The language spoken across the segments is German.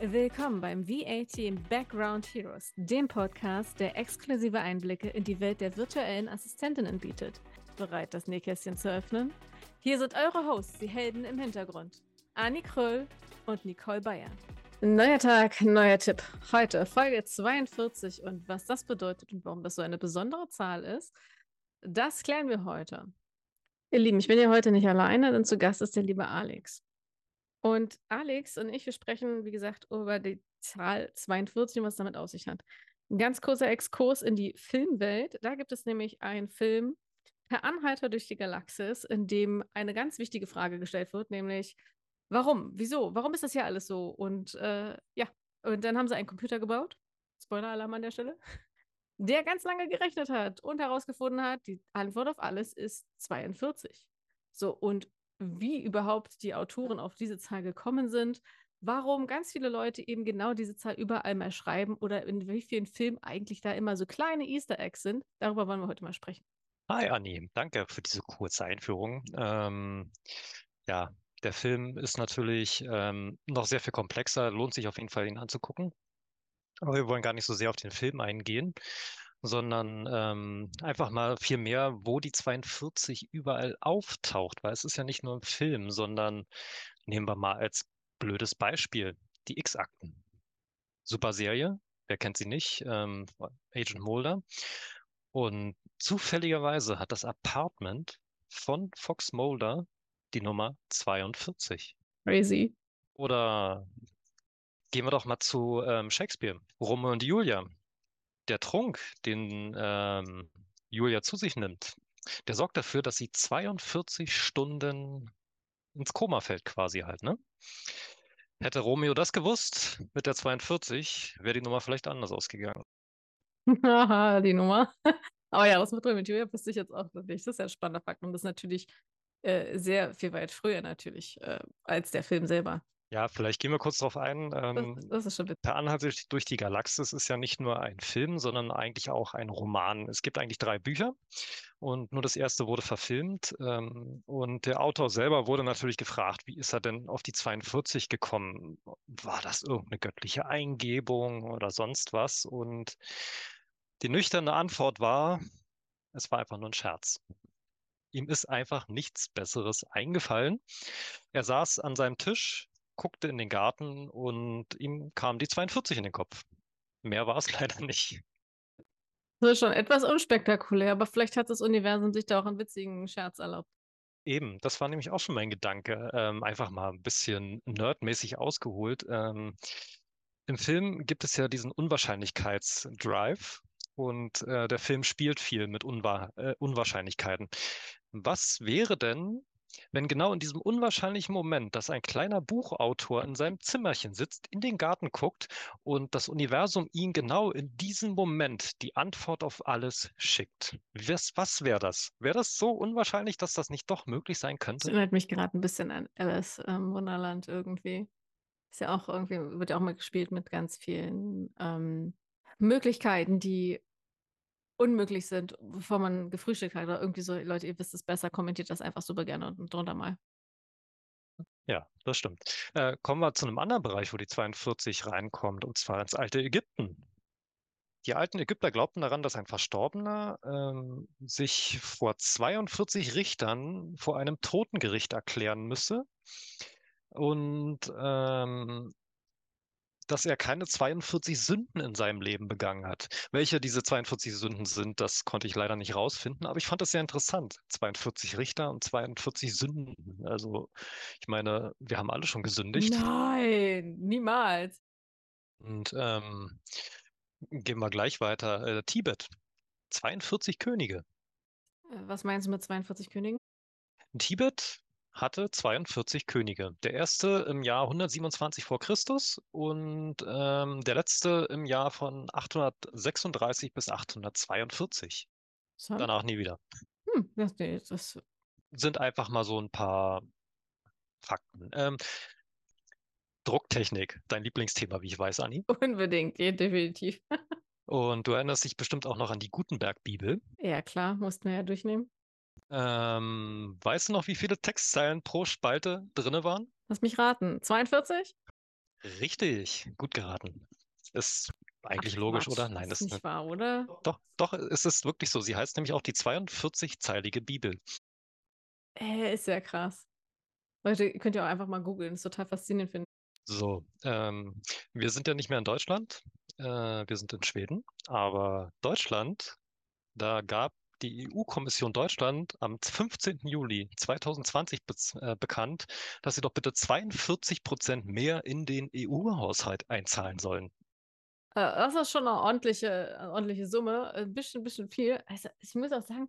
Willkommen beim VAT Background Heroes, dem Podcast, der exklusive Einblicke in die Welt der virtuellen Assistentinnen bietet. Bereit, das Nähkästchen zu öffnen? Hier sind eure Hosts, die Helden im Hintergrund. Anni Kröll und Nicole Bayer. Neuer Tag, neuer Tipp. Heute Folge 42 und was das bedeutet und warum das so eine besondere Zahl ist, das klären wir heute. Ihr Lieben, ich bin ja heute nicht alleine, denn zu Gast ist der liebe Alex. Und Alex und ich, wir sprechen, wie gesagt, über die Zahl 42 und was damit aus sich hat. Ein ganz kurzer Exkurs in die Filmwelt. Da gibt es nämlich einen Film, Per Anhalter durch die Galaxis, in dem eine ganz wichtige Frage gestellt wird, nämlich warum, wieso, warum ist das hier alles so? Und äh, ja, und dann haben sie einen Computer gebaut, Spoiler-Alarm an der Stelle, der ganz lange gerechnet hat und herausgefunden hat, die Antwort auf alles ist 42. So, und wie überhaupt die Autoren auf diese Zahl gekommen sind, warum ganz viele Leute eben genau diese Zahl überall mal schreiben oder in wie vielen Filmen eigentlich da immer so kleine Easter Eggs sind. Darüber wollen wir heute mal sprechen. Hi Anni, danke für diese kurze Einführung. Ähm, ja, der Film ist natürlich ähm, noch sehr viel komplexer, lohnt sich auf jeden Fall, ihn anzugucken. Aber wir wollen gar nicht so sehr auf den Film eingehen, sondern ähm, einfach mal viel mehr, wo die 42 überall auftaucht, weil es ist ja nicht nur ein Film, sondern nehmen wir mal als blödes Beispiel die X-Akten. Super Serie, wer kennt sie nicht? Ähm, Agent Mulder. Und zufälligerweise hat das Apartment von Fox Mulder die Nummer 42. Crazy. Oder gehen wir doch mal zu ähm, Shakespeare, Romeo und Julia der Trunk, den ähm, Julia zu sich nimmt, der sorgt dafür, dass sie 42 Stunden ins Koma fällt quasi halt, ne? Hätte Romeo das gewusst mit der 42, wäre die Nummer vielleicht anders ausgegangen. Haha, die Nummer. Aber ja, das mit Romeo Julia wusste ich jetzt auch nicht. Das ist ja ein spannender Fakt. Und das ist natürlich äh, sehr viel weit früher natürlich äh, als der Film selber. Ja, vielleicht gehen wir kurz darauf ein. Ähm, das, das, Per Anhalt durch die Galaxis ist ja nicht nur ein Film, sondern eigentlich auch ein Roman. Es gibt eigentlich drei Bücher und nur das erste wurde verfilmt. Ähm, und der Autor selber wurde natürlich gefragt, wie ist er denn auf die 42 gekommen? War das irgendeine göttliche Eingebung oder sonst was? Und die nüchterne Antwort war, es war einfach nur ein Scherz. Ihm ist einfach nichts Besseres eingefallen. Er saß an seinem Tisch, guckte in den Garten und ihm kam die 42 in den Kopf. Mehr war es leider nicht. Das ist schon etwas unspektakulär, aber vielleicht hat das Universum sich da auch einen witzigen Scherz erlaubt. Eben, das war nämlich auch schon mein Gedanke. Ähm, einfach mal ein bisschen nerdmäßig ausgeholt. Ähm, Im Film gibt es ja diesen Unwahrscheinlichkeitsdrive und äh, der Film spielt viel mit Unwahr äh, Unwahrscheinlichkeiten. Was wäre denn, wenn genau in diesem unwahrscheinlichen Moment, dass ein kleiner Buchautor in seinem Zimmerchen sitzt, in den Garten guckt und das Universum ihn genau in diesem Moment die Antwort auf alles schickt. Was, was wäre das? Wäre das so unwahrscheinlich, dass das nicht doch möglich sein könnte? Das erinnert mich gerade ein bisschen an Alice im Wunderland irgendwie. Ist ja auch irgendwie, wird ja auch mal gespielt mit ganz vielen ähm, Möglichkeiten, die unmöglich sind, bevor man gefrühstückt hat oder irgendwie so, Leute, ihr wisst es besser, kommentiert das einfach super gerne und drunter mal. Ja, das stimmt. Äh, kommen wir zu einem anderen Bereich, wo die 42 reinkommt, und zwar ins alte Ägypten. Die alten Ägypter glaubten daran, dass ein Verstorbener ähm, sich vor 42 Richtern vor einem Totengericht erklären müsse und ähm, dass er keine 42 Sünden in seinem Leben begangen hat. Welche diese 42 Sünden sind, das konnte ich leider nicht rausfinden, aber ich fand das sehr interessant. 42 Richter und 42 Sünden. Also, ich meine, wir haben alle schon gesündigt. Nein, niemals. Und ähm, gehen wir gleich weiter. Äh, Tibet. 42 Könige. Äh, was meinst du mit 42 Königen? In Tibet hatte 42 Könige. Der erste im Jahr 127 vor Christus und ähm, der letzte im Jahr von 836 bis 842. So. Danach nie wieder. Hm, das, das sind einfach mal so ein paar Fakten. Ähm, Drucktechnik, dein Lieblingsthema, wie ich weiß, Anni. Unbedingt, ja, definitiv. Und du erinnerst dich bestimmt auch noch an die Gutenberg-Bibel. Ja, klar, mussten wir ja durchnehmen. Ähm, weißt du noch, wie viele Textzeilen pro Spalte drinne waren? Lass mich raten. 42? Richtig, gut geraten. Ist eigentlich Ach, logisch, Quatsch, oder? Nein, das ist nicht wahr, oder? doch, doch, es ist wirklich so. Sie heißt nämlich auch die 42-zeilige Bibel. Äh, ist ja krass. Leute, könnt ihr auch einfach mal googeln, ist total faszinierend, finde So, ähm, wir sind ja nicht mehr in Deutschland, äh, wir sind in Schweden, aber Deutschland, da gab die EU-Kommission Deutschland am 15. Juli 2020 bez- äh, bekannt, dass sie doch bitte 42 Prozent mehr in den EU-Haushalt einzahlen sollen. Äh, das ist schon eine ordentliche, eine ordentliche Summe. Ein bisschen, bisschen viel. Also, ich muss auch sagen,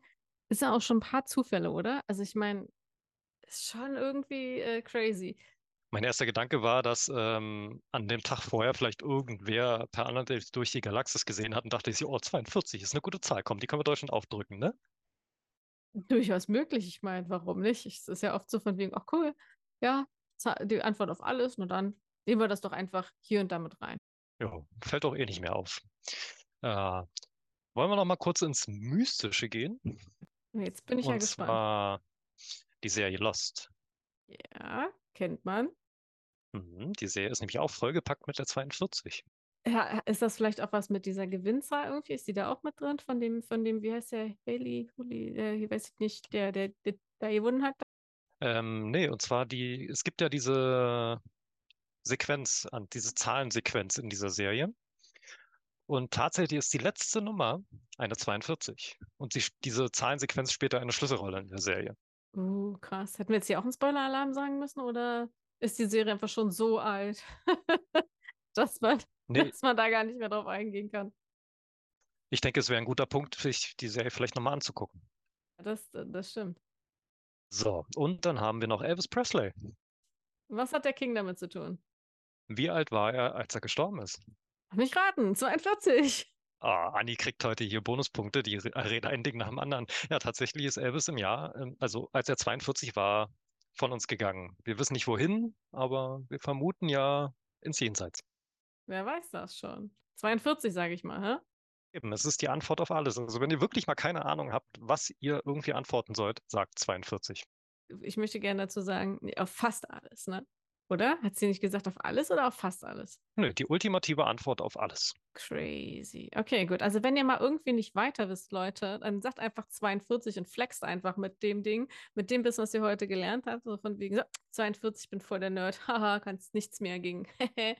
ist ja auch schon ein paar Zufälle, oder? Also, ich meine, ist schon irgendwie äh, crazy. Mein erster Gedanke war, dass ähm, an dem Tag vorher vielleicht irgendwer per Anhalter durch die Galaxis gesehen hat und dachte sich, oh, 42 ist eine gute Zahl, komm, die können wir Deutschland aufdrücken, ne? Durchaus möglich. Ich meine, warum nicht? Es ist ja oft so von wegen, ach cool, ja, die Antwort auf alles, nur dann nehmen wir das doch einfach hier und damit rein. Ja, fällt doch eh nicht mehr auf. Äh, wollen wir noch mal kurz ins Mystische gehen? Jetzt bin ich ja Und gespannt. zwar die Serie Lost. Ja, kennt man. Mhm, die Serie ist nämlich auch vollgepackt mit der 42. Ja, ist das vielleicht auch was mit dieser Gewinnzahl irgendwie? Ist die da auch mit drin? Von dem, von dem, wie heißt der? Haley, Huli, äh, ich weiß ich nicht, der, der, der da gewonnen hat? Ähm, nee, und zwar die, es gibt ja diese Sequenz, an diese Zahlensequenz in dieser Serie. Und tatsächlich ist die letzte Nummer eine 42. Und sie, diese Zahlensequenz spielt da eine Schlüsselrolle in der Serie. Uh, krass. Hätten wir jetzt hier auch einen Spoiler-Alarm sagen müssen oder ist die Serie einfach schon so alt, dass man, Nee, dass man da gar nicht mehr drauf eingehen kann? ich denke, es wäre ein guter Punkt, sich die Serie vielleicht nochmal anzugucken. Das, das stimmt. So, und dann haben wir noch Elvis Presley. Was hat der King damit zu tun? Wie alt war er, als er gestorben ist? Nicht raten, 42. Ah, Anni kriegt heute hier Bonuspunkte, die re- reden ein Ding nach dem anderen. Ja, tatsächlich ist Elvis im Jahr, ähm, also als er 42 war, von uns gegangen. Wir wissen nicht wohin, aber wir vermuten ja ins Jenseits. Wer weiß das schon? 42, sage ich mal, hä? Eben, es ist die Antwort auf alles. Also wenn ihr wirklich mal keine Ahnung habt, was ihr irgendwie antworten sollt, sagt 42. Ich möchte gerne dazu sagen, auf fast alles, ne? Oder? Hat sie nicht gesagt auf alles oder auf fast alles? Nö, die ultimative Antwort auf alles. Crazy. Okay, gut. Also wenn ihr mal irgendwie nicht weiter wisst, Leute, dann sagt einfach 42 und flext einfach mit dem Ding, mit dem Wissen, was ihr heute gelernt habt. So von wegen, so, 42, bin voll der Nerd. Haha, kannst nichts mehr gegen.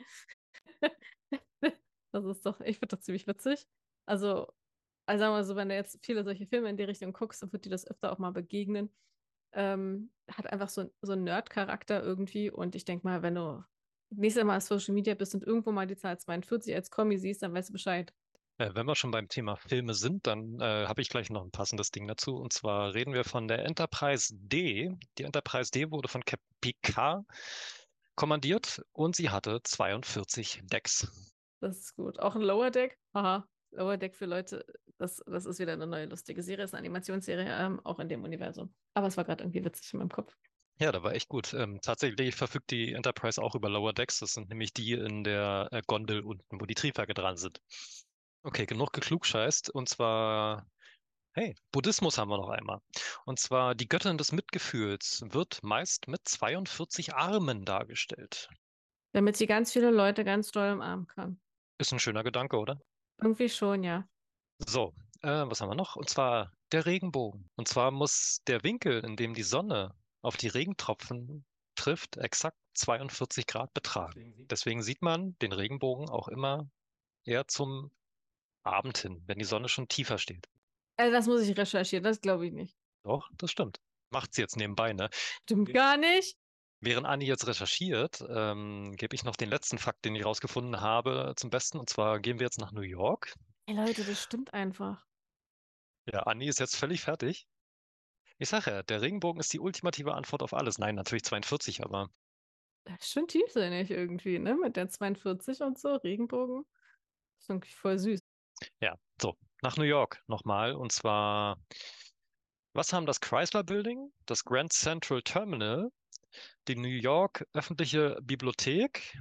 das ist doch, ich finde das ziemlich witzig. Also, also sagen wir mal so, wenn du jetzt viele solche Filme in die Richtung guckst, dann wird dir das öfter auch mal begegnen. Ähm, hat einfach so, so einen Nerd-Charakter irgendwie. Und ich denke mal, wenn du nächstes Mal auf Social Media bist und irgendwo mal die Zahl 42 als Kommi siehst, dann weißt du Bescheid. Äh, wenn wir schon beim Thema Filme sind, dann äh, habe ich gleich noch ein passendes Ding dazu. Und zwar reden wir von der Enterprise D. Die Enterprise D wurde von Captain Picard kommandiert und sie hatte 42 Decks. Das ist gut. Auch ein Lower Deck. Haha. Lower Deck für Leute, das, das ist wieder eine neue lustige Serie, ist eine Animationsserie, ähm, auch in dem Universum. Aber es war gerade irgendwie witzig in meinem Kopf. Ja, da war echt gut. Ähm, tatsächlich verfügt die Enterprise auch über Lower Decks. Das sind nämlich die in der äh, Gondel unten, wo die Triebwerke dran sind. Okay, genug geklugscheißt. Und zwar, hey, Buddhismus haben wir noch einmal. Und zwar die Göttin des Mitgefühls wird meist mit 42 Armen dargestellt. Damit sie ganz viele Leute ganz doll umarmen kann. Ist ein schöner Gedanke, oder? Irgendwie schon, ja. So, äh, was haben wir noch? Und zwar der Regenbogen. Und zwar muss der Winkel, in dem die Sonne auf die Regentropfen trifft, exakt 42 Grad betragen. Deswegen sieht man den Regenbogen auch immer eher zum Abend hin, wenn die Sonne schon tiefer steht. Also das muss ich recherchieren, das glaube ich nicht. Doch, das stimmt. Macht sie jetzt nebenbei, ne? Stimmt gar nicht. Während Anni jetzt recherchiert, ähm, gebe ich noch den letzten Fakt, den ich rausgefunden habe, zum Besten. Und zwar gehen wir jetzt nach New York. Ey Leute, das stimmt einfach. Ja, Anni ist jetzt völlig fertig. Ich sage ja, der Regenbogen ist die ultimative Antwort auf alles. Nein, natürlich 42, aber Das ist schon tiefsinnig irgendwie, ne? Mit der 42 und so, Regenbogen. Das ist irgendwie voll süß. ja, so, nach New York nochmal. Und zwar, was haben das Chrysler Building, das Grand Central Terminal, die New York Öffentliche Bibliothek,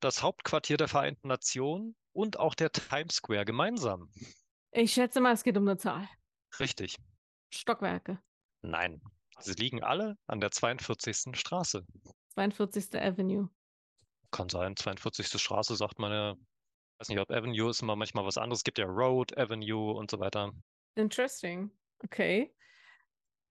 das Hauptquartier der Vereinten Nationen und auch der Times Square gemeinsam? Ich schätze mal, es geht um eine Zahl. Richtig. Stockwerke. Nein. Sie liegen alle an der 42. Straße. 42. Avenue. kann sein. 42. Straße sagt man ja. Ich weiß nicht, ob Avenue ist immer manchmal was anderes. Es gibt ja Road, Avenue und so weiter. Interesting. Okay.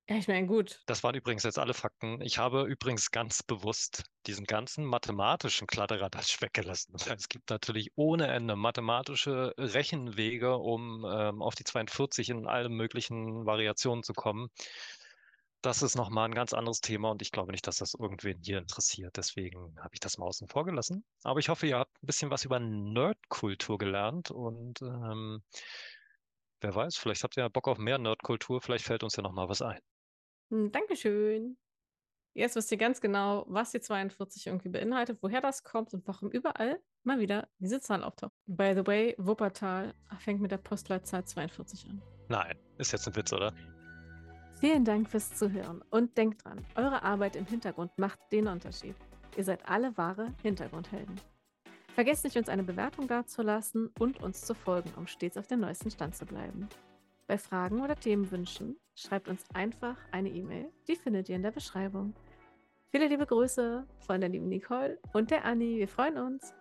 Ja, ich meine, gut. Das waren übrigens jetzt alle Fakten. Ich habe übrigens ganz bewusst diesen ganzen mathematischen Kladderadatsch weggelassen. Es gibt natürlich ohne Ende mathematische Rechenwege, um ähm, auf die 42 in allen möglichen Variationen zu kommen. Das ist nochmal ein ganz anderes Thema und ich glaube nicht, dass das irgendwen hier interessiert. Deswegen habe ich das mal außen vor gelassen. Aber ich hoffe, ihr habt ein bisschen was über Nerdkultur gelernt und ähm, wer weiß, vielleicht habt ihr ja Bock auf mehr Nerdkultur, vielleicht fällt uns ja nochmal was ein. Hm, Dankeschön. Jetzt wisst ihr ganz genau, was die 42 irgendwie beinhaltet, woher das kommt und warum überall mal wieder diese Zahl auftaucht. By the way, Wuppertal fängt mit der Postleitzahl 42 an. Nein, ist jetzt ein Witz, oder? Vielen Dank fürs Zuhören und denkt dran, eure Arbeit im Hintergrund macht den Unterschied. Ihr seid alle wahre Hintergrundhelden. Vergesst nicht, uns eine Bewertung dazulassen und uns zu folgen, um stets auf dem neuesten Stand zu bleiben. Bei Fragen oder Themenwünschen schreibt uns einfach eine E-Mail. Die findet ihr in der Beschreibung. Viele liebe Grüße von der lieben Nicole und der Anni. Wir freuen uns.